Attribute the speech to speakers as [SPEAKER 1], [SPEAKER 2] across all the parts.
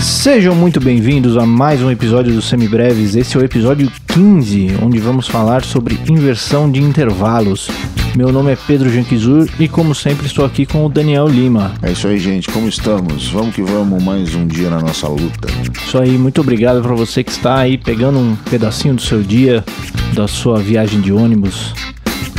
[SPEAKER 1] Sejam muito bem-vindos a mais um episódio do Semibreves. Esse é o episódio 15, onde vamos falar sobre inversão de intervalos. Meu nome é Pedro Janquizur e, como sempre, estou aqui com o Daniel Lima.
[SPEAKER 2] É isso aí, gente. Como estamos? Vamos que vamos, mais um dia na nossa luta.
[SPEAKER 1] Isso aí, muito obrigado para você que está aí pegando um pedacinho do seu dia, da sua viagem de ônibus,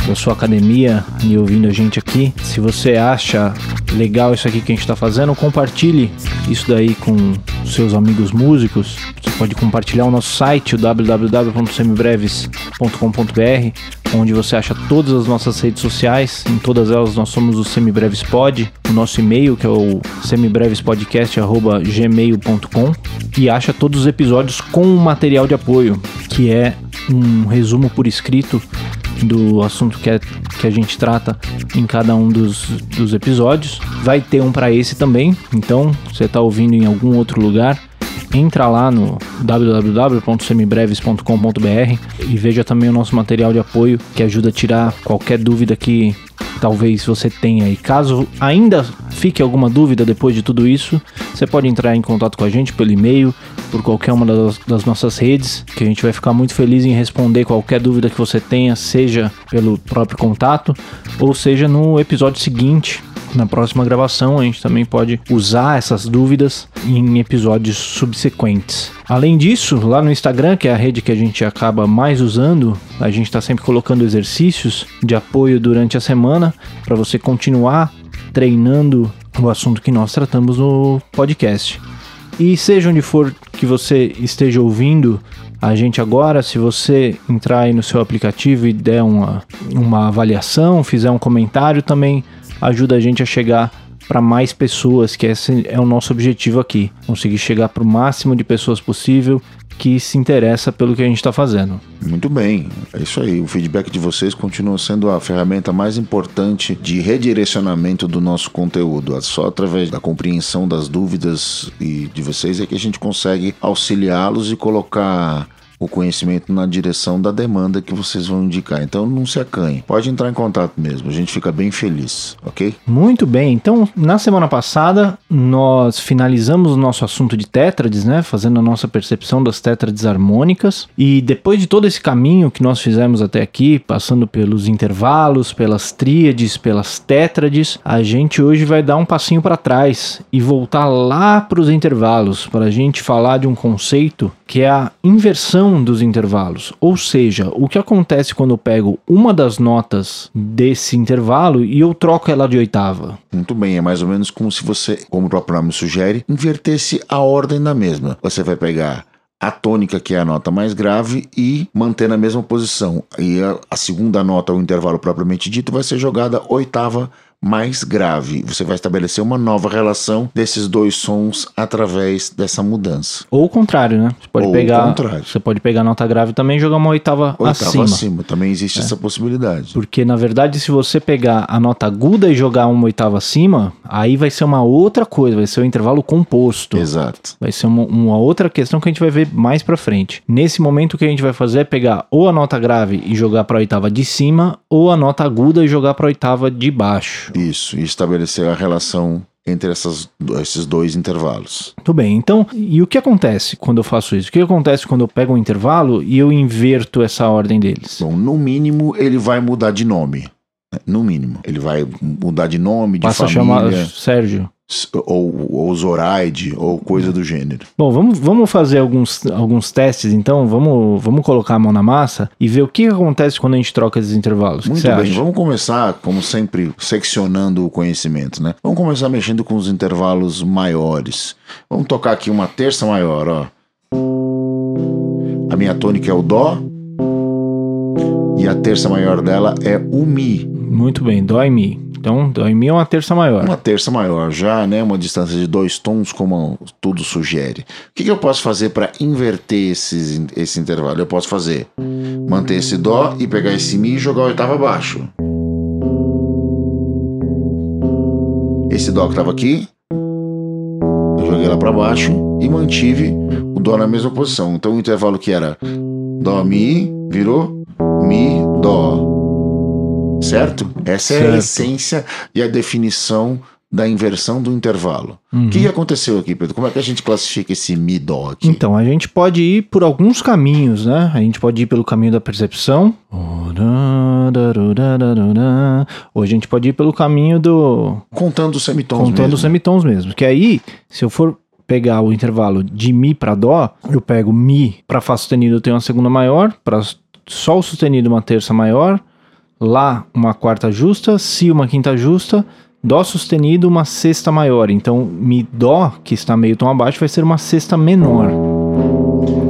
[SPEAKER 1] da sua academia e ouvindo a gente aqui. Se você acha legal isso aqui que a gente está fazendo, compartilhe isso daí com seus amigos músicos. Você pode compartilhar o nosso site, o www.semibreves.com.br, onde você acha todas as nossas redes sociais. Em todas elas nós somos o Semibreves Pod, o nosso e-mail que é o semibrevespodcast@gmail.com e acha todos os episódios com um material de apoio, que é um resumo por escrito do assunto que, é, que a gente trata em cada um dos, dos episódios. Vai ter um para esse também, então você está ouvindo em algum outro lugar, entra lá no www.semibreves.com.br e veja também o nosso material de apoio que ajuda a tirar qualquer dúvida que talvez você tenha. E caso ainda fique alguma dúvida depois de tudo isso, você pode entrar em contato com a gente pelo e-mail, por qualquer uma das, das, nossas redes, que a gente vai ficar muito feliz em responder qualquer dúvida que você tenha, seja pelo próprio contato ou seja no episódio seguinte. Na próxima gravação, a gente também pode usar essas dúvidas em episódios subsequentes. Além disso, lá no Instagram, que é a rede que a gente acaba mais usando, a gente está sempre colocando exercícios de apoio durante a semana para você continuar treinando o assunto que nós tratamos no podcast. E seja onde for que você esteja ouvindo a gente agora, se você entrar aí no seu aplicativo e der uma, uma avaliação, fizer um comentário, também ajuda a gente a chegar para mais pessoas, que esse é o nosso objetivo aqui, conseguir chegar para o máximo de pessoas possível que se interessa pelo que a gente está fazendo.
[SPEAKER 2] Muito bem, é isso aí. O feedback de vocês continua sendo a ferramenta mais importante de redirecionamento do nosso conteúdo. É só através da compreensão das dúvidas e de vocês é que a gente consegue auxiliá-los e colocar o conhecimento na direção da demanda que vocês vão indicar. Então não se acanhe. Pode entrar em contato mesmo, a gente fica bem feliz, ok?
[SPEAKER 1] Muito bem. Então, na semana passada, nós finalizamos o nosso assunto de tétrades, né? Fazendo a nossa percepção das tétrades harmônicas. E depois de todo esse caminho que nós fizemos até aqui, passando pelos intervalos, pelas tríades, pelas tétrades, a gente hoje vai dar um passinho para trás e voltar lá para os intervalos, para a gente falar de um conceito que é a inversão dos intervalos. Ou seja, o que acontece quando eu pego uma das notas desse intervalo e eu troco ela de oitava?
[SPEAKER 2] Muito bem, é mais ou menos como se você, como o próprio nome sugere, invertesse a ordem da mesma. Você vai pegar a tônica, que é a nota mais grave, e manter na mesma posição. E a, a segunda nota, o intervalo propriamente dito, vai ser jogada oitava mais grave. Você vai estabelecer uma nova relação desses dois sons através dessa mudança.
[SPEAKER 1] Ou o contrário, né? Você pode Ou pegar, você pode pegar a nota grave também e jogar uma oitava, oitava acima.
[SPEAKER 2] acima. Também existe é. essa possibilidade.
[SPEAKER 1] Porque na verdade, se você pegar a nota aguda e jogar uma oitava acima, aí vai ser uma outra coisa, vai ser o um intervalo composto.
[SPEAKER 2] Exato.
[SPEAKER 1] Vai ser uma, uma outra questão que a gente vai ver mais para frente. Nesse momento o que a gente vai fazer é pegar ou a nota grave e jogar para a oitava de cima, ou a nota aguda e jogar para a oitava de baixo.
[SPEAKER 2] Isso, e estabelecer a relação entre essas, esses dois intervalos.
[SPEAKER 1] Tudo bem, então, e o que acontece quando eu faço isso? O que acontece quando eu pego um intervalo e eu inverto essa ordem deles?
[SPEAKER 2] Bom, no mínimo ele vai mudar de nome. Né? No mínimo. Ele vai mudar de nome, de
[SPEAKER 1] Passa
[SPEAKER 2] família.
[SPEAKER 1] Passa a chamar Sérgio
[SPEAKER 2] ou, ou Zoraide ou coisa do gênero.
[SPEAKER 1] Bom, vamos, vamos fazer alguns, alguns testes então, vamos, vamos colocar a mão na massa e ver o que acontece quando a gente troca esses intervalos.
[SPEAKER 2] Muito bem, acha? vamos começar, como sempre, seccionando o conhecimento, né? Vamos começar mexendo com os intervalos maiores. Vamos tocar aqui uma terça maior, ó. A minha tônica é o Dó e a terça maior dela é o Mi.
[SPEAKER 1] Muito bem, Dó e Mi. Então, Dó em Mi é uma terça maior.
[SPEAKER 2] Uma terça maior, já, né? Uma distância de dois tons, como tudo sugere. O que, que eu posso fazer para inverter esses, esse intervalo? Eu posso fazer manter esse Dó e pegar esse Mi e jogar a oitava abaixo. Esse Dó que estava aqui, eu joguei lá para baixo e mantive o Dó na mesma posição. Então o intervalo que era Dó, Mi, virou Mi, Dó. Certo? Essa é a
[SPEAKER 1] Certo.
[SPEAKER 2] essência e a definição da inversão do intervalo. O que, que aconteceu aqui, Pedro? Como é que a gente classifica esse Mi, Dó aqui?
[SPEAKER 1] Então, a gente pode ir por alguns caminhos, né? A gente pode ir pelo caminho da percepção. Ou a gente pode ir pelo caminho do.
[SPEAKER 2] Contando os semitons
[SPEAKER 1] contando
[SPEAKER 2] mesmo.
[SPEAKER 1] os semitons mesmo. Que aí, se eu for pegar o intervalo de Mi para Dó, eu pego Mi para Fá sustenido, eu tenho uma segunda maior, para Sol sustenido, uma terça maior, Lá, uma quarta justa, Si, uma quinta justa, Dó sustenido, uma sexta maior. Então, Mi, Dó, que está meio tom abaixo, vai ser uma sexta menor.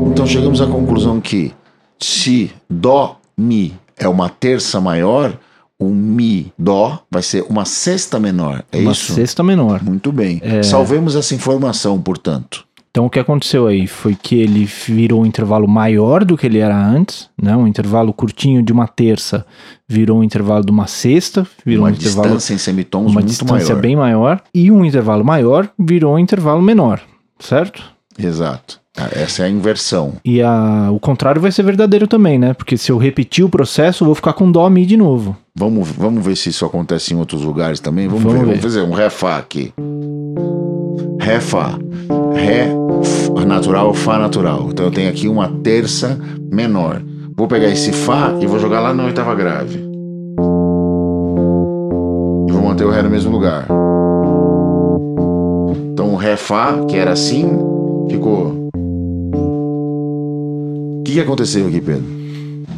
[SPEAKER 2] Então chegamos à conclusão que se Dó, Mi é uma terça maior, o Mi, Dó vai ser uma sexta menor. É
[SPEAKER 1] uma
[SPEAKER 2] isso?
[SPEAKER 1] sexta menor.
[SPEAKER 2] Muito bem. Salvemos essa informação, portanto.
[SPEAKER 1] Então o que aconteceu aí foi que ele virou um intervalo maior do que ele era antes, né? Um intervalo curtinho de uma terça virou um intervalo de uma sexta, virou
[SPEAKER 2] uma
[SPEAKER 1] um intervalo
[SPEAKER 2] distância em semitons
[SPEAKER 1] uma
[SPEAKER 2] muito
[SPEAKER 1] distância
[SPEAKER 2] maior.
[SPEAKER 1] bem maior e um intervalo maior virou um intervalo menor, certo?
[SPEAKER 2] Exato. Ah, Essa é a inversão.
[SPEAKER 1] E a, o contrário vai ser verdadeiro também, né? Porque se eu repetir o processo, eu vou ficar com dó mi de novo.
[SPEAKER 2] Vamos, vamos ver se isso acontece em outros lugares também. Vamos,
[SPEAKER 1] Vamos
[SPEAKER 2] ver.
[SPEAKER 1] ver.
[SPEAKER 2] Vamos fazer um Ré Fá aqui. Ré Fá. Ré natural, Fá natural. Então eu tenho aqui uma terça menor. Vou pegar esse Fá e vou jogar lá na oitava grave. E vou manter o Ré no mesmo lugar. Então o Ré Fá, que era assim, ficou. O que aconteceu aqui, Pedro?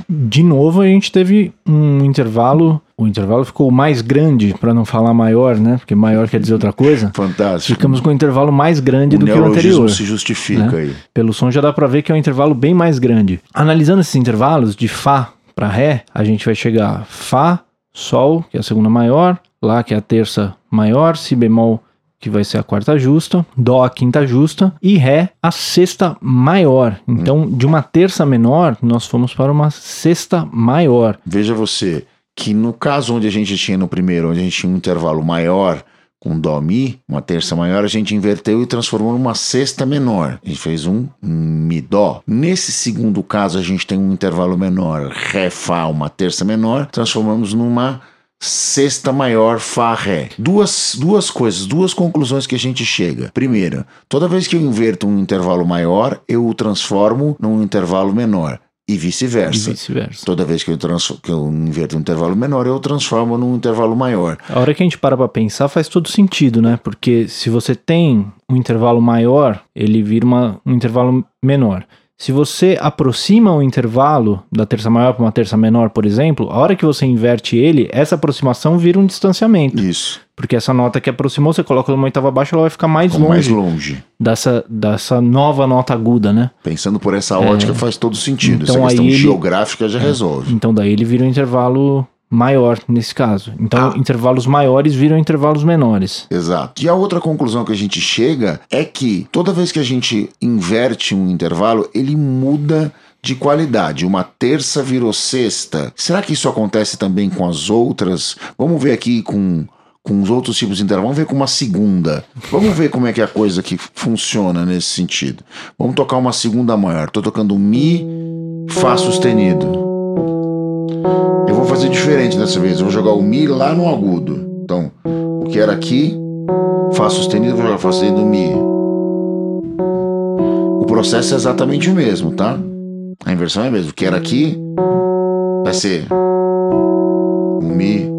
[SPEAKER 1] De novo, a gente teve um intervalo. O intervalo ficou mais grande, para não falar maior, né? Porque maior quer dizer outra coisa.
[SPEAKER 2] Fantástico.
[SPEAKER 1] Ficamos com um intervalo mais grande
[SPEAKER 2] o
[SPEAKER 1] do que o anterior.
[SPEAKER 2] se justifica
[SPEAKER 1] né?
[SPEAKER 2] aí.
[SPEAKER 1] Pelo som já dá pra ver que é um intervalo bem mais grande. Analisando esses intervalos de Fá para Ré, a gente vai chegar Fá, Sol, que é a segunda maior, Lá, que é a terça maior, Si bemol, que vai ser a quarta justa, Dó, a quinta justa, e Ré, a sexta maior. Então, de uma terça menor, nós fomos para uma sexta maior.
[SPEAKER 2] Veja você que no caso onde a gente tinha no primeiro, onde a gente tinha um intervalo maior com Dó Mi, uma terça maior, a gente inverteu e transformou numa sexta menor. A gente fez um Mi Dó. Nesse segundo caso, a gente tem um intervalo menor, Ré Fá, uma terça menor, transformamos numa sexta maior Fá Ré. Duas, duas coisas, duas conclusões que a gente chega. Primeira, toda vez que eu inverto um intervalo maior, eu o transformo num intervalo menor. E vice-versa.
[SPEAKER 1] vice-versa.
[SPEAKER 2] Toda vez que eu, que eu inverto um intervalo menor, eu transformo num intervalo maior.
[SPEAKER 1] A hora que a gente para pra pensar faz todo sentido, né? Porque se você tem um intervalo maior, ele vira uma, um intervalo menor. Se você aproxima o intervalo da terça maior para uma terça menor, por exemplo, a hora que você inverte ele, essa aproximação vira um distanciamento.
[SPEAKER 2] Isso.
[SPEAKER 1] Porque essa nota que aproximou, você coloca numa oitava baixa, ela vai ficar mais
[SPEAKER 2] Ficou mais
[SPEAKER 1] longe
[SPEAKER 2] longe.
[SPEAKER 1] dessa, dessa nova nota aguda, né?
[SPEAKER 2] Pensando por essa ótica faz todo sentido.
[SPEAKER 1] Então
[SPEAKER 2] Essa questão
[SPEAKER 1] aí ele-
[SPEAKER 2] geográfica já resolve.
[SPEAKER 1] Então daí ele vira um intervalo maior nesse caso. Então
[SPEAKER 2] Ah.
[SPEAKER 1] intervalos maiores viram intervalos menores.
[SPEAKER 2] Exato. E a outra conclusão que a gente chega é que toda vez que a gente inverte um intervalo, ele muda de qualidade. Uma terça virou sexta. Será que isso acontece também com as outras? Vamos ver aqui com, com os outros tipos de intervalo. Vamos ver com uma segunda. Vamos ver como é que é a coisa que funciona nesse sentido. Vamos tocar uma segunda maior. Estou tocando Mi, Fá sustenido. Eu vou fazer diferente dessa vez. Eu vou jogar o Mi lá no agudo. Então, o que era aqui, Fá sustenido, vou jogar Fá sustenido Mi. O processo é exatamente o mesmo, tá? A inversão é a mesma. O que era aqui vai ser o Mi.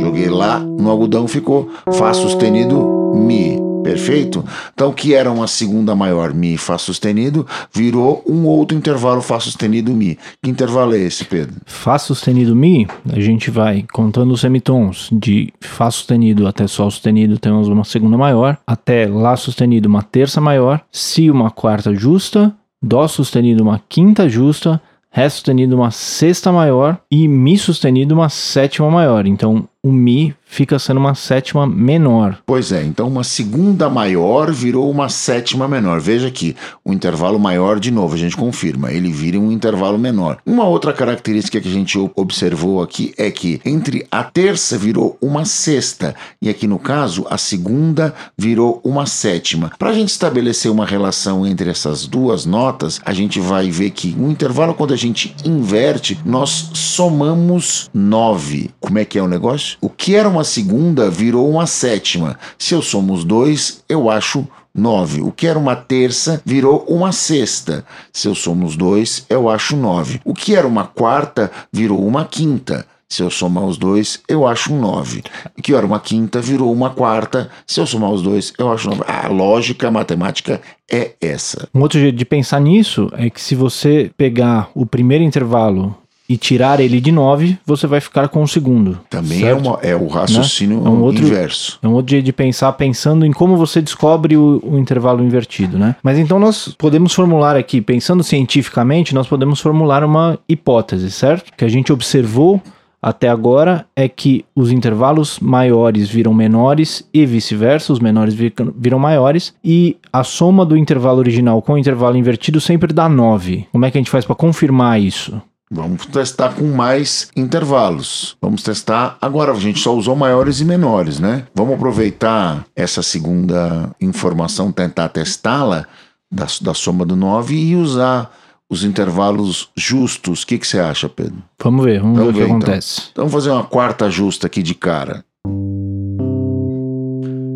[SPEAKER 2] Joguei lá no agudão, ficou Fá sustenido Mi. Perfeito? Então, o que era uma segunda maior Mi Fá sustenido virou um outro intervalo Fá sustenido Mi. Que intervalo é esse, Pedro?
[SPEAKER 1] Fá sustenido Mi, a gente vai contando os semitons de Fá sustenido até Sol sustenido, temos uma segunda maior, até Lá sustenido, uma terça maior, Si, uma quarta justa, Dó sustenido, uma quinta justa, Ré sustenido, uma sexta maior e Mi sustenido, uma sétima maior. Então, o Mi fica sendo uma sétima menor.
[SPEAKER 2] Pois é, então uma segunda maior virou uma sétima menor. Veja aqui, o intervalo maior, de novo, a gente confirma, ele vira um intervalo menor. Uma outra característica que a gente observou aqui é que entre a terça virou uma sexta, e aqui no caso, a segunda virou uma sétima. Para a gente estabelecer uma relação entre essas duas notas, a gente vai ver que o intervalo, quando a gente inverte, nós somamos nove. Como é que é o negócio? O que era uma segunda virou uma sétima. Se eu somos dois, eu acho 9. O que era uma terça virou uma sexta. Se eu somos dois, eu acho 9. O que era uma quarta virou uma quinta. Se eu somar os dois, eu acho um 9. O que era uma quinta virou uma quarta. Se eu somar os dois, eu acho 9. A lógica a matemática é essa.
[SPEAKER 1] Um outro jeito de pensar nisso é que se você pegar o primeiro intervalo e tirar ele de 9, você vai ficar com o segundo.
[SPEAKER 2] Também é, uma, é, o raciocínio
[SPEAKER 1] né? é um outro,
[SPEAKER 2] inverso.
[SPEAKER 1] É um outro jeito de pensar, pensando em como você descobre o, o, intervalo invertido, né? Mas então nós podemos formular aqui, pensando cientificamente, nós podemos formular uma hipótese, certo? Que a gente observou até agora é que os intervalos maiores viram menores e vice-versa, os menores viram maiores, e a soma do intervalo original com o intervalo invertido sempre dá 9. Como é que a gente faz para confirmar isso?
[SPEAKER 2] Vamos testar com mais intervalos. Vamos testar. Agora, a gente só usou maiores e menores, né? Vamos aproveitar essa segunda informação, tentar testá-la da, da soma do 9 e usar os intervalos justos. O que, que você acha, Pedro?
[SPEAKER 1] Vamos ver, vamos, vamos ver, o que então. acontece.
[SPEAKER 2] Então, vamos fazer uma quarta justa aqui de cara.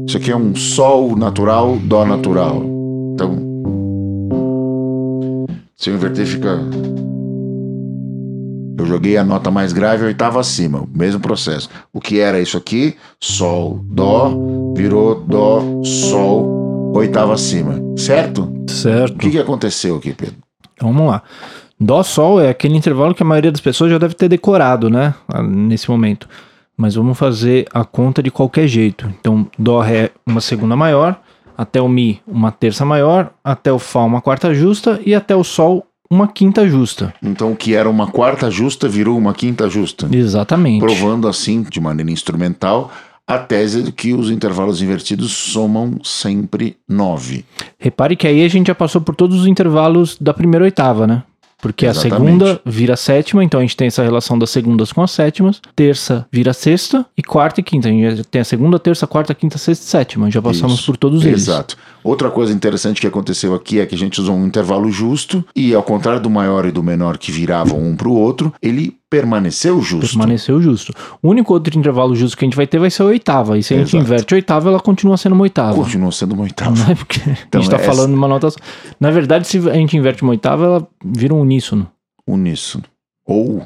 [SPEAKER 2] Isso aqui é um Sol natural, Dó natural. Então, se eu inverter, fica eu joguei a nota mais grave, a oitava acima, mesmo processo. O que era isso aqui? Sol, Dó, virou Dó, Sol, oitava acima. Certo?
[SPEAKER 1] Certo. O
[SPEAKER 2] que, que aconteceu aqui, Pedro?
[SPEAKER 1] Então, vamos lá. Dó, Sol é aquele intervalo que a maioria das pessoas já deve ter decorado, né? Nesse momento. Mas vamos fazer a conta de qualquer jeito. Então, Dó, Ré, uma segunda maior. Até o Mi, uma terça maior. Até o Fá, uma quarta justa. E até o Sol, uma quinta justa.
[SPEAKER 2] Então, o que era uma quarta justa virou uma quinta justa.
[SPEAKER 1] Exatamente.
[SPEAKER 2] Provando assim, de maneira instrumental, a tese de que os intervalos invertidos somam sempre nove.
[SPEAKER 1] Repare que aí a gente já passou por todos os intervalos da primeira oitava, né? Porque Exatamente. a segunda vira a sétima, então a gente tem essa relação das segundas com as sétimas. Terça vira sexta e quarta e quinta. A gente tem a segunda, terça, quarta, quinta, sexta e sétima. Já passamos Isso. por todos eles.
[SPEAKER 2] Exato. Outra coisa interessante que aconteceu aqui é que a gente usou um intervalo justo e, ao contrário do maior e do menor que viravam um para o outro, ele permaneceu justo.
[SPEAKER 1] Permaneceu justo. O único outro intervalo justo que a gente vai ter vai ser a oitava. E se a gente Exato. inverte a oitava, ela continua sendo uma oitava.
[SPEAKER 2] Continua sendo uma oitava.
[SPEAKER 1] Não é porque então, a gente está é falando uma nota. Na verdade, se a gente inverte uma oitava, ela vira um uníssono.
[SPEAKER 2] Uníssono. Ou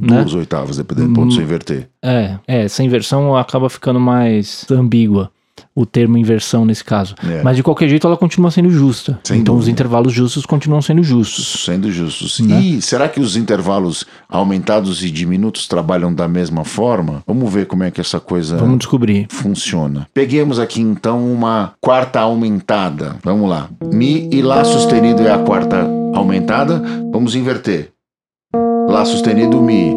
[SPEAKER 2] né? duas oitavas, dependendo do ponto de você inverter.
[SPEAKER 1] É, é, essa inversão acaba ficando mais ambígua o termo inversão nesse caso. É. Mas de qualquer jeito ela continua sendo justa. Sem então dúvida. os intervalos justos continuam sendo justos.
[SPEAKER 2] Sendo justos. Né? E será que os intervalos aumentados e diminutos trabalham da mesma forma? Vamos ver como é que essa coisa
[SPEAKER 1] Vamos descobrir.
[SPEAKER 2] funciona. Peguemos aqui então uma quarta aumentada. Vamos lá. Mi e Lá sustenido é a quarta aumentada. Vamos inverter. Lá sustenido, Mi.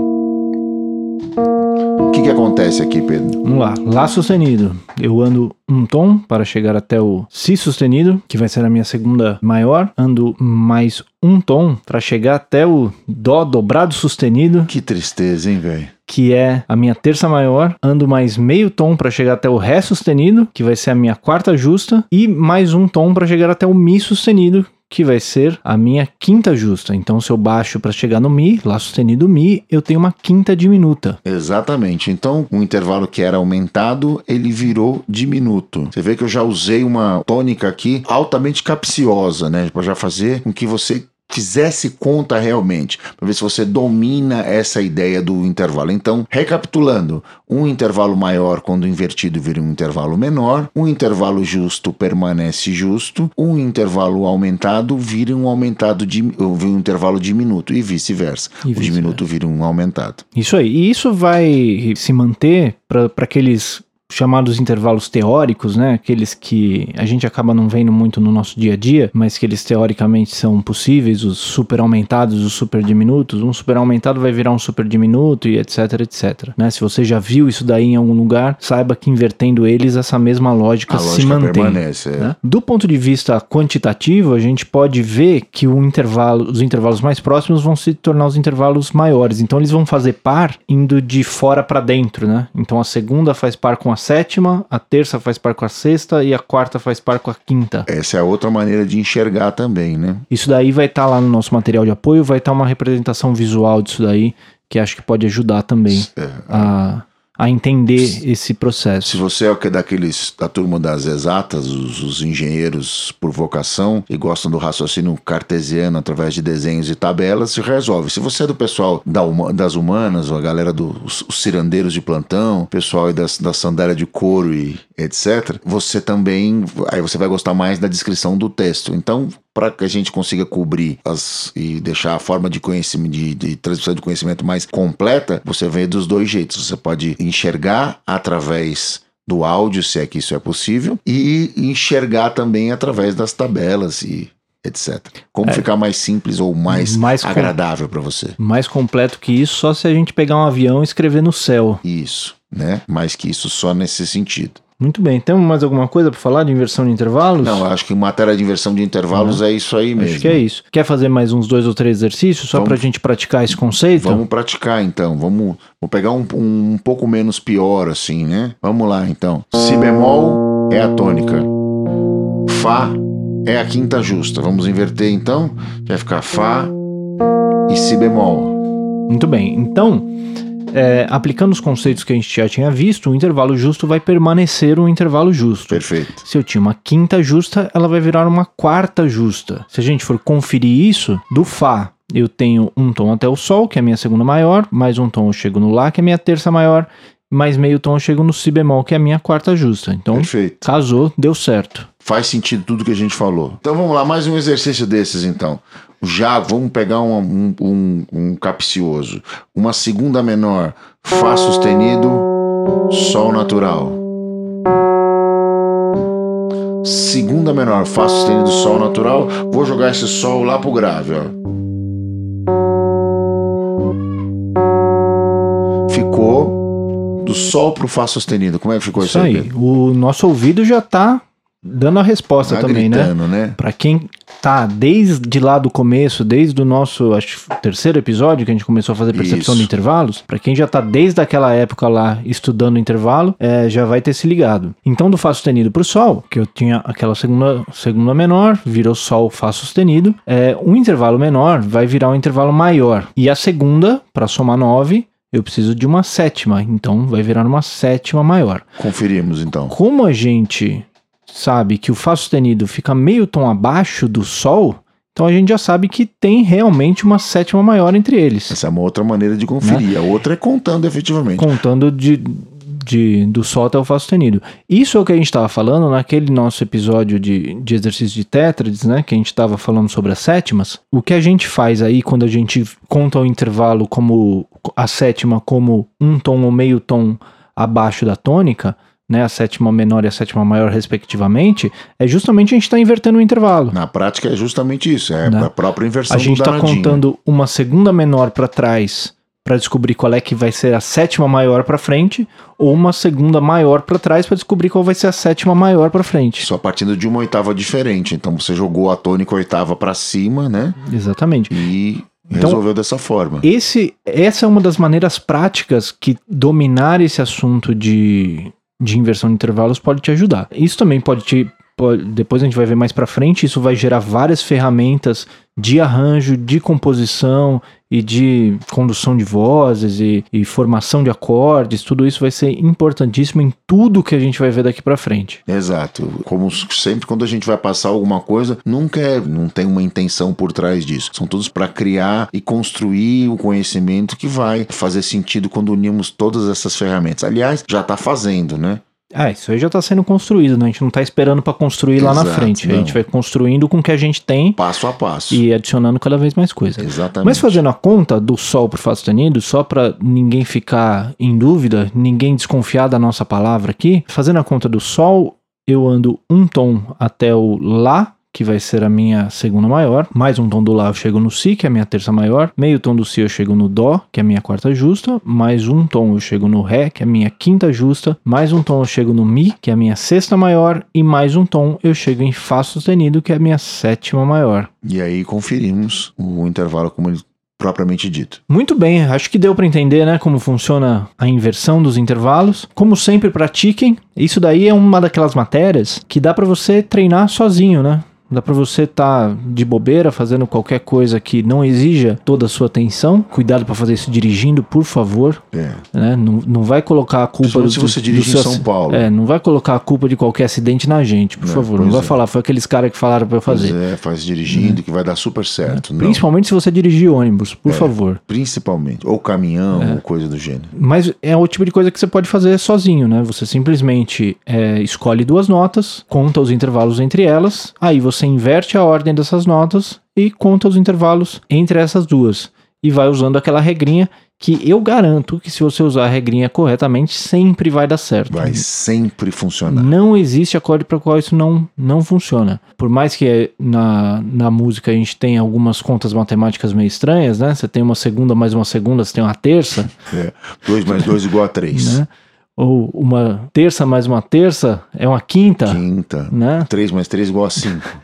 [SPEAKER 2] O que, que acontece aqui, Pedro?
[SPEAKER 1] Vamos lá. Lá sustenido. Eu ando um tom para chegar até o Si sustenido, que vai ser a minha segunda maior. Ando mais um tom para chegar até o Dó dobrado sustenido.
[SPEAKER 2] Que tristeza, hein, velho?
[SPEAKER 1] que é a minha terça maior, ando mais meio tom para chegar até o Ré sustenido, que vai ser a minha quarta justa, e mais um tom para chegar até o Mi sustenido, que vai ser a minha quinta justa. Então, se eu baixo para chegar no Mi, Lá sustenido Mi, eu tenho uma quinta diminuta.
[SPEAKER 2] Exatamente. Então, o intervalo que era aumentado, ele virou diminuto. Você vê que eu já usei uma tônica aqui altamente capciosa, né? Para já fazer com que você fizesse conta realmente, para ver se você domina essa ideia do intervalo. Então, recapitulando, um intervalo maior quando invertido vira um intervalo menor, um intervalo justo permanece justo, um intervalo aumentado vira um aumentado de um intervalo diminuto e vice-versa. Vice o diminuto vira um aumentado.
[SPEAKER 1] Isso aí. E isso vai se manter para aqueles chamados intervalos teóricos, né? Aqueles que a gente acaba não vendo muito no nosso dia a dia, mas que eles teoricamente são possíveis, os super aumentados, os super diminutos. Um super aumentado vai virar um super diminuto e etc, etc. Né? Se você já viu isso daí em algum lugar, saiba que invertendo eles, essa mesma lógica
[SPEAKER 2] A
[SPEAKER 1] se
[SPEAKER 2] lógica
[SPEAKER 1] mantém.
[SPEAKER 2] permanece, é.
[SPEAKER 1] né? Do ponto de vista quantitativo, a gente pode ver que o intervalo, os intervalos mais próximos vão se tornar os intervalos maiores. Então eles vão fazer par indo de fora para dentro, né? Então a segunda faz par com a sétima, a terça faz par com a sexta e a quarta faz par com a quinta.
[SPEAKER 2] Essa é a outra maneira de enxergar também, né?
[SPEAKER 1] Isso daí vai estar lá no nosso material de apoio, vai estar uma representação visual disso daí, que acho que pode ajudar também
[SPEAKER 2] É.
[SPEAKER 1] a, a entender esse processo.
[SPEAKER 2] Se você é o que daqueles da turma das exatas, os, os engenheiros por vocação e gostam do raciocínio cartesiano através de desenhos e tabelas, se resolve. Se você é do pessoal da das humanas, ou a galera dos os cirandeiros de plantão, pessoal aí das, da sandália de couro e etc., você também aí você vai gostar mais da descrição do texto. Então, para que a gente consiga cobrir as, e deixar a forma de conhecimento, de, de transmissão de conhecimento mais completa, você vê dos dois jeitos. Você pode enxergar através do áudio, se é que isso é possível, e enxergar também através das tabelas e etc. Como ficar mais simples ou mais,
[SPEAKER 1] Mais com-
[SPEAKER 2] agradável para você.
[SPEAKER 1] Mais completo que isso, só se a gente pegar um avião e escrever no céu.
[SPEAKER 2] Isso, né? Mais que isso só nesse sentido.
[SPEAKER 1] Muito bem. Temos mais alguma coisa para falar de inversão de intervalos?
[SPEAKER 2] Não, acho que em matéria de inversão de intervalos é isso aí mesmo.
[SPEAKER 1] Acho que é isso. Quer fazer mais uns dois ou três exercícios só
[SPEAKER 2] Vamos-
[SPEAKER 1] pra gente praticar esse conceito?
[SPEAKER 2] Vamos praticar então. Vamos, vamos pegar um, um, pouco menos pior assim, né? Vamos lá então. Si bemol é a tônica. Fá é a quinta justa. Vamos inverter então. Vai ficar Fá e Si bemol.
[SPEAKER 1] Muito bem. Então, é, aplicando os conceitos que a gente já tinha visto, o intervalo justo vai permanecer um intervalo justo.
[SPEAKER 2] Perfeito.
[SPEAKER 1] Se eu tinha uma quinta justa, ela vai virar uma quarta justa. Se a gente for conferir isso, do Fá eu tenho um tom até o Sol, que é a minha segunda maior, mais um tom eu chego no Lá, que é a minha terça maior, mais meio tom eu chego no Si bemol, que é a minha quarta justa. Então,
[SPEAKER 2] Perfeito.
[SPEAKER 1] casou, deu certo.
[SPEAKER 2] Faz sentido tudo que a gente falou. Então vamos lá, mais um exercício desses então. Já vamos pegar um, um, um, um capcioso. Uma segunda menor, Fá sustenido, Sol natural. Segunda menor, Fá sustenido, Sol natural. Vou jogar esse Sol lá pro grave, ó. Ficou do Sol pro Fá sustenido. Como é que ficou isso,
[SPEAKER 1] Isso aí. O nosso ouvido já tá dando a resposta
[SPEAKER 2] Tá
[SPEAKER 1] também, né?
[SPEAKER 2] gritando, né?
[SPEAKER 1] Pra quem tá desde lá do começo, desde o nosso, acho, terceiro episódio que a gente começou a fazer percepção
[SPEAKER 2] Isso.
[SPEAKER 1] de intervalos, pra quem já tá desde aquela época lá estudando intervalo, é, já vai ter se ligado. Então, do Fá sustenido pro Sol, que eu tinha aquela segunda, segunda menor, virou Sol, Fá sustenido, é, um intervalo menor vai virar um intervalo maior. E a segunda, pra somar nove, eu preciso de uma sétima, então vai virar uma sétima maior.
[SPEAKER 2] Conferimos então.
[SPEAKER 1] Como a gente sabe que o Fá sustenido fica meio tom abaixo do Sol, então a gente já sabe que tem realmente uma sétima maior entre eles.
[SPEAKER 2] Essa é uma outra maneira de conferir. A outra é contando efetivamente.
[SPEAKER 1] Contando de, de, do Sol até o Fá sustenido. Isso é o que a gente estava falando naquele nosso episódio de, de exercício de tétrades, né? Que a gente estava falando sobre as sétimas. O que a gente faz aí quando a gente conta o intervalo como a sétima como um tom ou meio tom abaixo da tônica, né? A sétima menor e a sétima maior, respectivamente, é justamente a gente está invertendo o intervalo.
[SPEAKER 2] Na prática é justamente isso. É
[SPEAKER 1] Né?
[SPEAKER 2] a própria inversão
[SPEAKER 1] A gente está
[SPEAKER 2] danadinho.
[SPEAKER 1] contando uma segunda menor para trás para descobrir qual é que vai ser a sétima maior para frente, ou uma segunda maior para trás para descobrir qual vai ser a sétima maior para frente.
[SPEAKER 2] Só partindo de uma oitava diferente. Então você jogou a tônica oitava pra cima, né?
[SPEAKER 1] Exatamente.
[SPEAKER 2] E
[SPEAKER 1] Então-
[SPEAKER 2] resolveu dessa forma.
[SPEAKER 1] Esse, essa é uma das maneiras práticas que dominar esse assunto de, de inversão de intervalos pode te ajudar. Isso também pode te. Depois a gente vai ver mais pra frente, isso vai gerar várias ferramentas de arranjo, de composição e de condução de vozes e, e formação de acordes. Tudo isso vai ser importantíssimo em tudo que a gente vai ver daqui pra frente.
[SPEAKER 2] Exato. Como sempre, quando a gente vai passar alguma coisa, nunca é, não tem uma intenção por trás disso. São todos para criar e construir o conhecimento que vai fazer sentido quando unimos todas essas ferramentas. Aliás, já está fazendo, né?
[SPEAKER 1] Ah, isso aí já está sendo construído, né? A gente não está esperando para construir lá na
[SPEAKER 2] Exato,
[SPEAKER 1] frente. A
[SPEAKER 2] não.
[SPEAKER 1] gente vai construindo com o que a gente tem
[SPEAKER 2] Passo a passo.
[SPEAKER 1] e adicionando cada vez mais coisa.
[SPEAKER 2] Exatamente.
[SPEAKER 1] Mas fazendo a conta do Sol pro Fá sustenido, só para ninguém ficar em dúvida, ninguém desconfiar da nossa palavra aqui, fazendo a conta do Sol, eu ando um tom até o Lá, que vai ser a minha segunda maior, mais um tom do Lá eu chego no Si, que é a minha terça maior, meio tom do Si eu chego no Dó, que é a minha quarta justa, mais um tom eu chego no Ré, que é a minha quinta justa, mais um tom eu chego no Mi, que é a minha sexta maior, e mais um tom eu chego em Fá sustenido, que é a minha sétima maior.
[SPEAKER 2] E aí conferimos o intervalo como ele propriamente dito.
[SPEAKER 1] Muito bem, acho que deu para entender, né, como funciona a inversão dos intervalos. Como sempre, pratiquem. Isso daí é uma daquelas matérias que dá para você treinar sozinho, né? Dá para você estar de bobeira fazendo qualquer coisa que não exija toda a sua atenção. Cuidado para fazer isso dirigindo, por favor.
[SPEAKER 2] É.
[SPEAKER 1] Né? Não, não vai colocar a culpa
[SPEAKER 2] Principalmente se você dirige em
[SPEAKER 1] seu
[SPEAKER 2] São
[SPEAKER 1] aci-
[SPEAKER 2] Paulo.
[SPEAKER 1] É, não vai colocar a culpa de qualquer acidente na gente, por
[SPEAKER 2] Não,
[SPEAKER 1] favor. Não vai
[SPEAKER 2] é.
[SPEAKER 1] falar, foi aqueles caras que falaram para eu fazer.
[SPEAKER 2] Pois é, faz dirigindo que vai dar super certo. Não,
[SPEAKER 1] Principalmente se você dirigir ônibus, por favor.
[SPEAKER 2] principalmente. Ou caminhão,
[SPEAKER 1] É.
[SPEAKER 2] ou coisa do gênero.
[SPEAKER 1] Mas é o tipo de coisa que você pode fazer sozinho, né? Você simplesmente é, escolhe duas notas, conta os intervalos entre elas, aí você inverte a ordem dessas notas e conta os intervalos entre essas duas. E vai usando aquela regrinha que eu garanto que se você usar a regrinha corretamente, sempre vai dar certo.
[SPEAKER 2] Vai sempre funcionar.
[SPEAKER 1] Não existe acorde para qual isso não, não funciona. Por mais que na, na música a gente tenha algumas contas matemáticas meio estranhas, né? Você tem uma segunda mais uma segunda, você tem uma terça,
[SPEAKER 2] É. Dois mais dois igual a três.
[SPEAKER 1] né? Ou uma terça mais uma terça é uma quinta,
[SPEAKER 2] Quinta.
[SPEAKER 1] né?
[SPEAKER 2] Três mais três igual a cinco.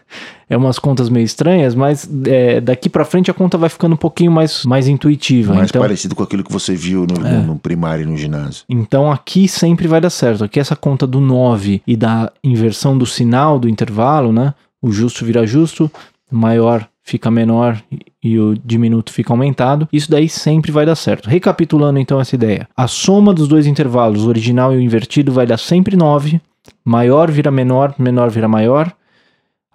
[SPEAKER 1] É umas contas meio estranhas, mas é, daqui pra frente a conta vai ficando um pouquinho mais, mais intuitiva.
[SPEAKER 2] Mais
[SPEAKER 1] então,
[SPEAKER 2] parecido com aquilo que você viu no,
[SPEAKER 1] É.
[SPEAKER 2] no- primário e no ginásio.
[SPEAKER 1] então aqui sempre vai dar certo. Aqui essa conta do 9 e da inversão do sinal do intervalo, né? O justo vira justo, maior fica menor e- o diminuto fica aumentado. Isso daí sempre vai dar certo. Recapitulando então essa ideia. A soma dos dois intervalos, o original e o invertido, vai dar sempre 9. Maior vira menor, menor vira maior.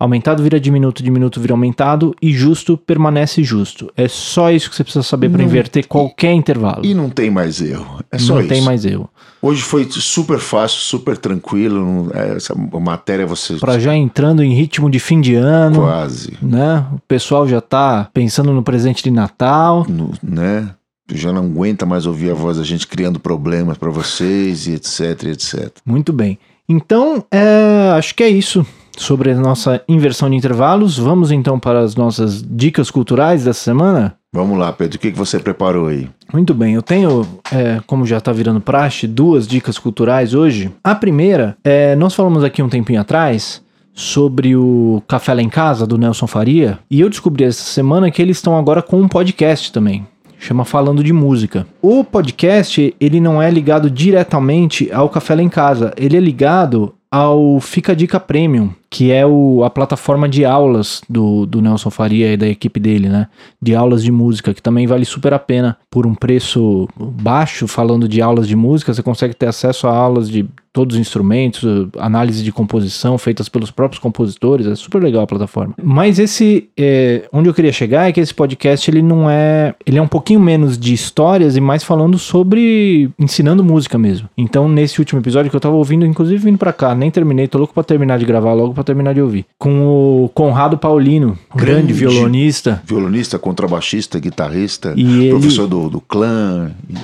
[SPEAKER 1] Aumentado vira diminuto, diminuto vira aumentado e justo permanece justo. É só isso que você precisa saber para
[SPEAKER 2] Não-
[SPEAKER 1] inverter qualquer intervalo.
[SPEAKER 2] E não tem mais erro. É só
[SPEAKER 1] Não
[SPEAKER 2] isso.
[SPEAKER 1] tem mais erro.
[SPEAKER 2] Hoje foi super fácil, super tranquilo. não- é, Essa matéria você
[SPEAKER 1] Para já entrando em ritmo de fim de ano,
[SPEAKER 2] quase,
[SPEAKER 1] né? O pessoal já tá pensando no presente de Natal.
[SPEAKER 2] no- né? Já não aguenta mais ouvir a voz da gente criando problemas para vocês e etc, etc.
[SPEAKER 1] Muito bem. Então, é, acho que é isso sobre a nossa inversão de intervalos. Vamos então para as nossas dicas culturais dessa semana?
[SPEAKER 2] Vamos lá, Pedro, o que, que você preparou aí?
[SPEAKER 1] Muito bem, eu tenho, é, como já tá virando praxe, duas dicas culturais hoje. A primeira, é, nós falamos aqui um tempinho atrás sobre o Café Lá em Casa, do Nelson Faria, e eu descobri essa semana que eles estão agora com um podcast também. Chama Falando de Música. O podcast, ele não é ligado diretamente ao Café Lá em Casa, ele é ligado ao Fica a Dica Premium, que é o, a plataforma de aulas do, do Nelson Faria e da equipe dele, né? De aulas de música, que também vale super a pena. Por um preço baixo, falando de aulas de música, você consegue ter acesso a aulas de todos os instrumentos, análise de composição feitas pelos próprios compositores, é super legal a plataforma. Mas esse, é, onde eu queria chegar é que esse podcast ele não é, ele é um pouquinho menos de histórias e mais falando sobre ensinando música mesmo. Então nesse último episódio que eu tava ouvindo, inclusive vindo pra cá, nem terminei, tô louco pra terminar de gravar logo pra terminar de ouvir, com o Conrado Paulino, grande,
[SPEAKER 2] Grande.
[SPEAKER 1] violonista.
[SPEAKER 2] Violonista, contrabaixista, guitarrista,
[SPEAKER 1] E ele-
[SPEAKER 2] professor do, do clã,
[SPEAKER 1] E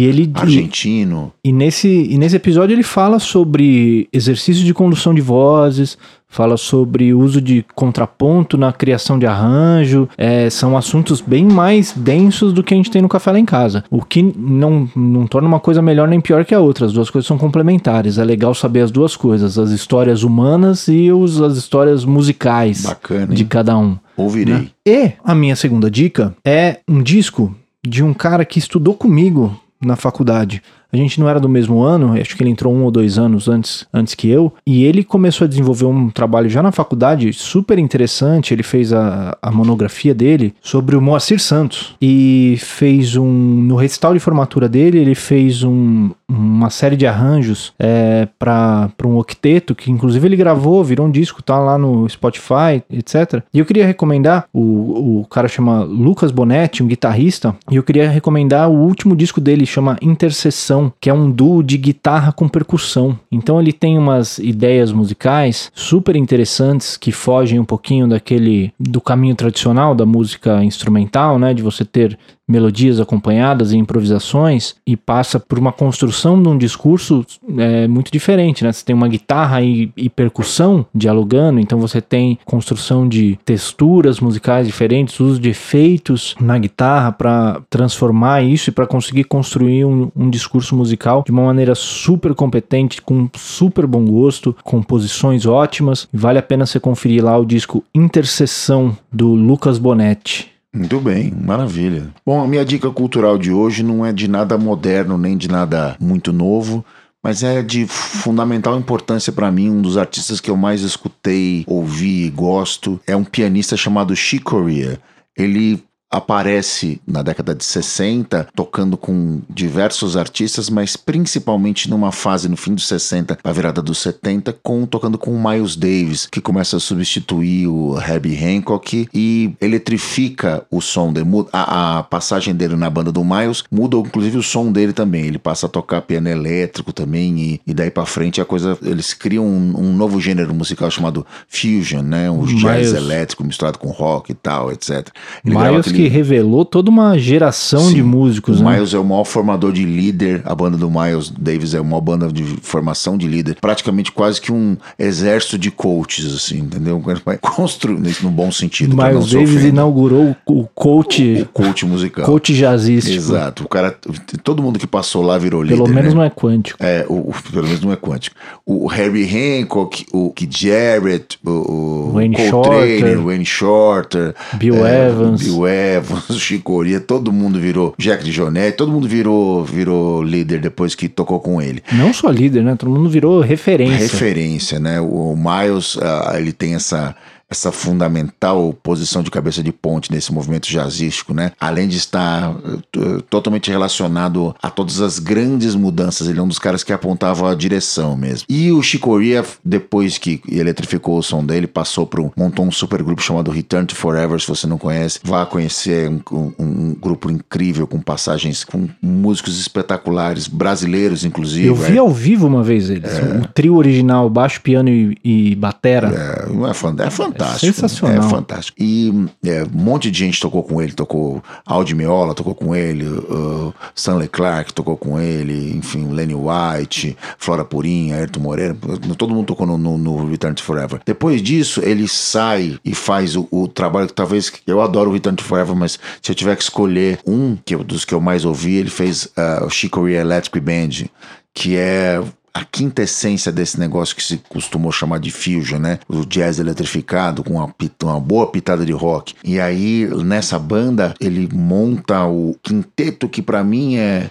[SPEAKER 1] ele
[SPEAKER 2] argentino.
[SPEAKER 1] E nesse, e nesse episódio ele fala sobre exercício de condução de vozes, fala sobre uso de contraponto na criação de arranjo. é, são assuntos bem mais densos do que a gente tem no Café Lá em Casa. O que não, não torna uma coisa melhor nem pior que a outra. As duas coisas são complementares. É legal saber as duas coisas: as histórias humanas e os, as histórias musicais
[SPEAKER 2] Bacana,
[SPEAKER 1] de cada um.
[SPEAKER 2] Ouvirei.
[SPEAKER 1] né? E a minha segunda dica é um disco de um cara que estudou comigo na faculdade. A gente não era do mesmo ano, acho que ele entrou um ou dois anos antes, antes que eu, e ele começou a desenvolver um trabalho já na faculdade super interessante. Ele fez a, a monografia dele sobre o Moacir Santos e fez um. No recital de formatura dele, ele fez um, uma série de arranjos é, para um octeto, que inclusive ele gravou, virou um disco, tá lá no Spotify, etc. E eu queria recomendar, o, o cara chama Lucas Bonetti, um guitarrista, e eu queria recomendar o último disco dele, chama Intercessão. Que é um duo de guitarra com percussão. Então ele tem umas ideias musicais super interessantes que fogem um pouquinho daquele do caminho tradicional da música instrumental, né, de você ter melodias acompanhadas e improvisações e passa por uma construção de um discurso é, muito diferente, né? Você tem uma guitarra e, e, percussão dialogando, então você tem construção de texturas musicais diferentes, uso de efeitos na guitarra para transformar isso e para conseguir construir um, um discurso musical de uma maneira super competente, com super bom gosto, composições ótimas. Vale a pena você conferir lá o disco Intercessão do Lucas Bonetti.
[SPEAKER 2] Muito bem, maravilha. Bom, a minha dica cultural de hoje não é de nada moderno nem de nada muito novo, mas é de fundamental importância para mim. Um dos artistas que eu mais escutei, ouvi e gosto é um pianista chamado Chick Corea. Ele aparece na década de 60 tocando com diversos artistas, mas principalmente numa fase no fim dos 60 para virada dos 70 com tocando com Miles Davis, que começa a substituir o Herbie Hancock e eletrifica o som dele. A, a passagem dele na banda do Miles muda inclusive o som dele também. Ele passa a tocar piano elétrico também e, e daí para frente a coisa eles criam um, um, novo gênero musical chamado fusion, né? Um Miles. jazz elétrico misturado com rock e tal, etc.
[SPEAKER 1] Ele Miles que revelou toda uma geração Sim, de músicos.
[SPEAKER 2] O
[SPEAKER 1] né?
[SPEAKER 2] Miles é o maior formador de líder, a banda do Miles Davis é uma banda de formação de líder, praticamente quase que um exército de coaches, assim, entendeu? Construindo isso no bom sentido.
[SPEAKER 1] Miles Davis inaugurou o coach.
[SPEAKER 2] O, o coach musical.
[SPEAKER 1] Coach jazzístico.
[SPEAKER 2] Exato. O cara, todo mundo que passou lá virou líder.
[SPEAKER 1] Pelo menos
[SPEAKER 2] né?
[SPEAKER 1] não é quântico.
[SPEAKER 2] É, o, o, pelo menos não é quântico. O Harry Hancock, o Keith Jarrett, o, o
[SPEAKER 1] Wayne
[SPEAKER 2] Coltrane,
[SPEAKER 1] Shorter,
[SPEAKER 2] o Wayne Shorter,
[SPEAKER 1] Bill
[SPEAKER 2] é,
[SPEAKER 1] Evans.
[SPEAKER 2] Bill Evans. Evans, Chicoria, todo mundo virou Jack de Jonet, todo mundo virou, virou líder depois que tocou com ele.
[SPEAKER 1] Não só líder, né? Todo mundo virou referência.
[SPEAKER 2] Referência, né? O, o Miles, uh, ele tem essa essa fundamental posição de cabeça de ponte nesse movimento jazzístico, né? Além de estar uh, totalmente relacionado a todas as grandes mudanças, ele é um dos caras que apontava a direção mesmo. E o Chicoria, depois que eletrificou o som dele, passou para um montou um super grupo chamado Return to Forever, se você não conhece, vá conhecer um, um, um grupo incrível com passagens com músicos espetaculares, brasileiros inclusive.
[SPEAKER 1] Eu vi é. ao vivo uma vez eles, é. o trio original, baixo, piano e, e batera.
[SPEAKER 2] É, é, fantástico fantástico.
[SPEAKER 1] Sensacional.
[SPEAKER 2] É fantástico. E é, um monte de gente tocou com ele, tocou Aldi Meola, tocou com ele, uh, Stanley Clark tocou com ele, enfim, Lenny White, Flora Purinha, Ayrton Moreira, todo mundo tocou no, no, no, Return to Forever. Depois disso, ele sai e faz o, o, trabalho que talvez eu adoro o Return to Forever, mas se eu tiver que escolher um que, dos que eu mais ouvi, ele fez uh, o Chicory Electric Band, que é a quinta essência desse negócio que se costumou chamar de fusion, né? O jazz eletrificado com uma, uma boa pitada de rock. E aí, nessa banda, ele monta o quinteto que para mim é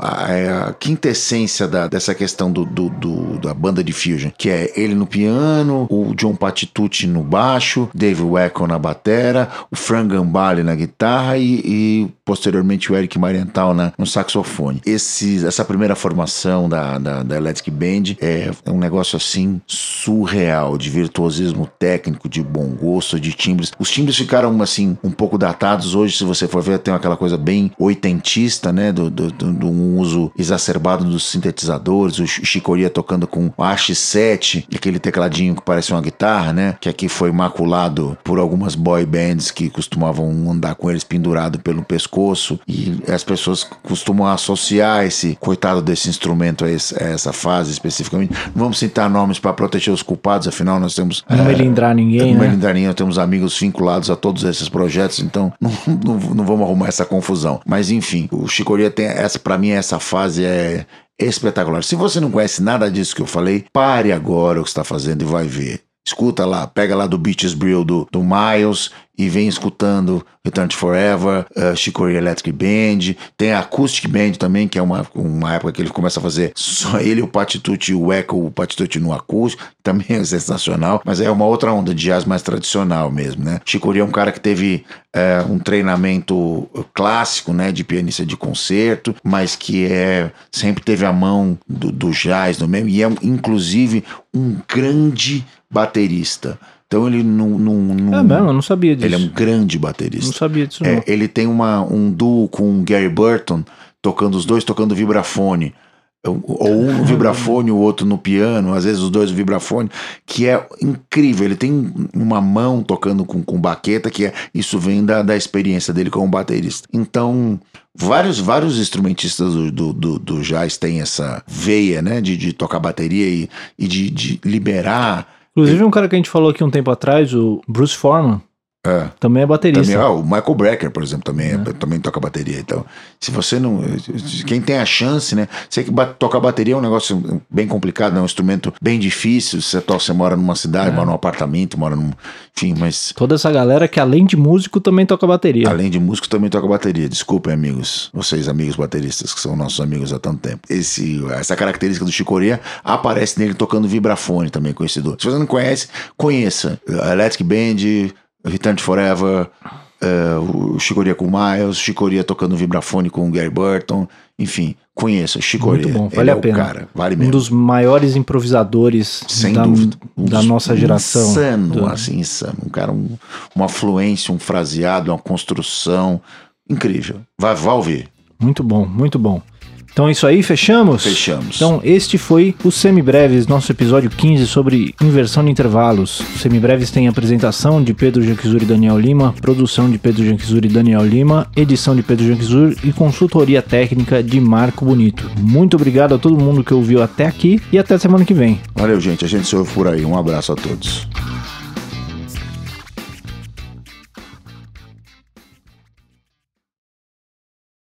[SPEAKER 2] a, é a quintessência da, dessa questão do, do, do, da banda de fusion, que é ele no piano, o John Patitucci no baixo, Dave Weckl na batera, o Frank Gambale na guitarra e, e posteriormente o Eric Marienthal na, no saxofone. Esse, essa primeira formação da, da, da Electric Band é, é um negócio assim surreal, de virtuosismo técnico, de bom gosto, de timbres. Os timbres ficaram assim um pouco datados hoje, se você for ver, tem aquela coisa bem oitentista, né, do, do, do um uso exacerbado dos sintetizadores, o Chicoria tocando com o AX7, aquele tecladinho que parece uma guitarra, né? Que aqui foi maculado por algumas boy bands que costumavam andar com eles pendurado pelo pescoço e as pessoas costumam associar esse coitado desse instrumento a, esse, a essa fase especificamente. Não vamos citar nomes para proteger os culpados, afinal nós temos
[SPEAKER 1] não é, melindrar ninguém,
[SPEAKER 2] não
[SPEAKER 1] né?
[SPEAKER 2] melindrar ninguém, nós temos amigos vinculados a todos esses projetos, então não, não, não vamos arrumar essa confusão. Mas enfim, o Chicoria tem essa para mim essa fase é espetacular. Se você não conhece nada disso que eu falei, pare agora o que está fazendo e vai ver. Escuta lá, pega lá do Beaches Brill do, do Miles e vem escutando Return to Forever, uh, Chicory Electric Band, tem a Acoustic Band também, que é uma, uma época que ele começa a fazer só ele, o Patitucci o Echo, o Patitucci no acústico, também é sensacional, mas é uma outra onda de jazz mais tradicional mesmo, né? Chicory é um cara que teve uh, um treinamento clássico, né, de pianista de concerto, mas que é sempre teve a mão do, do jazz no mesmo, e é inclusive um grande baterista. Então ele não. não, não
[SPEAKER 1] é mesmo, eu não sabia disso.
[SPEAKER 2] Ele é um grande baterista.
[SPEAKER 1] Não sabia disso,
[SPEAKER 2] é,
[SPEAKER 1] não.
[SPEAKER 2] ele tem uma, um duo com o Gary Burton, tocando os dois tocando vibrafone. Ou um no vibrafone, o outro no piano, às vezes os dois no vibrafone, que é incrível. Ele tem uma mão tocando com, com baqueta, que é isso vem da, da experiência dele como baterista. Então, vários vários instrumentistas do, do, do, do jazz têm essa veia, né, de, de tocar bateria e, e de, de liberar.
[SPEAKER 1] Inclusive, um cara que a gente falou aqui um tempo atrás, o Bruce Forman,
[SPEAKER 2] É.
[SPEAKER 1] também é baterista.
[SPEAKER 2] Também, ah, o Michael Brecker, por exemplo, também, é- também toca bateria. Então, se você não. Quem tem a chance, né? Sei que tocar bateria é um negócio bem complicado, é um instrumento bem difícil. Você, você mora numa cidade, mora num apartamento, mora num. Enfim, mas.
[SPEAKER 1] Toda essa galera que, além de músico, também toca bateria.
[SPEAKER 2] Além de músico, também toca bateria. Desculpem, amigos. Vocês, amigos bateristas, que são nossos amigos há tanto tempo. Esse, essa característica do Chico Corea aparece nele tocando vibrafone também, conhecido. Se você não conhece, conheça. Electric Band, Return Forever, eh, o Chico Corea com o Miles, Chico Corea tocando vibrafone com o Gary Burton. Enfim, conheça. Chico
[SPEAKER 1] Muito bom, vale
[SPEAKER 2] é
[SPEAKER 1] a
[SPEAKER 2] o
[SPEAKER 1] pena.
[SPEAKER 2] cara. Vale
[SPEAKER 1] Um
[SPEAKER 2] mesmo.
[SPEAKER 1] dos maiores improvisadores
[SPEAKER 2] Sem
[SPEAKER 1] da,
[SPEAKER 2] dúvida. Um
[SPEAKER 1] da nossa geração.
[SPEAKER 2] Insano,
[SPEAKER 1] Do-
[SPEAKER 2] assim, insano. Um cara, um- uma fluência, um fraseado, uma construção incrível. Vai, vai ouvir.
[SPEAKER 1] Muito bom, muito bom. Então é isso aí, fechamos?
[SPEAKER 2] Fechamos.
[SPEAKER 1] Então este foi o Semibreves, nosso episódio 15 sobre inversão de intervalos. O Semibreves tem apresentação de Pedro Janquizur e Daniel Lima, produção de Pedro Janquizur e Daniel Lima, edição de Pedro Janquizur e consultoria técnica de Marco Bonito. Muito obrigado a todo mundo que ouviu até aqui e até semana que vem.
[SPEAKER 2] Valeu, gente. A gente se ouve por aí. Um abraço a todos.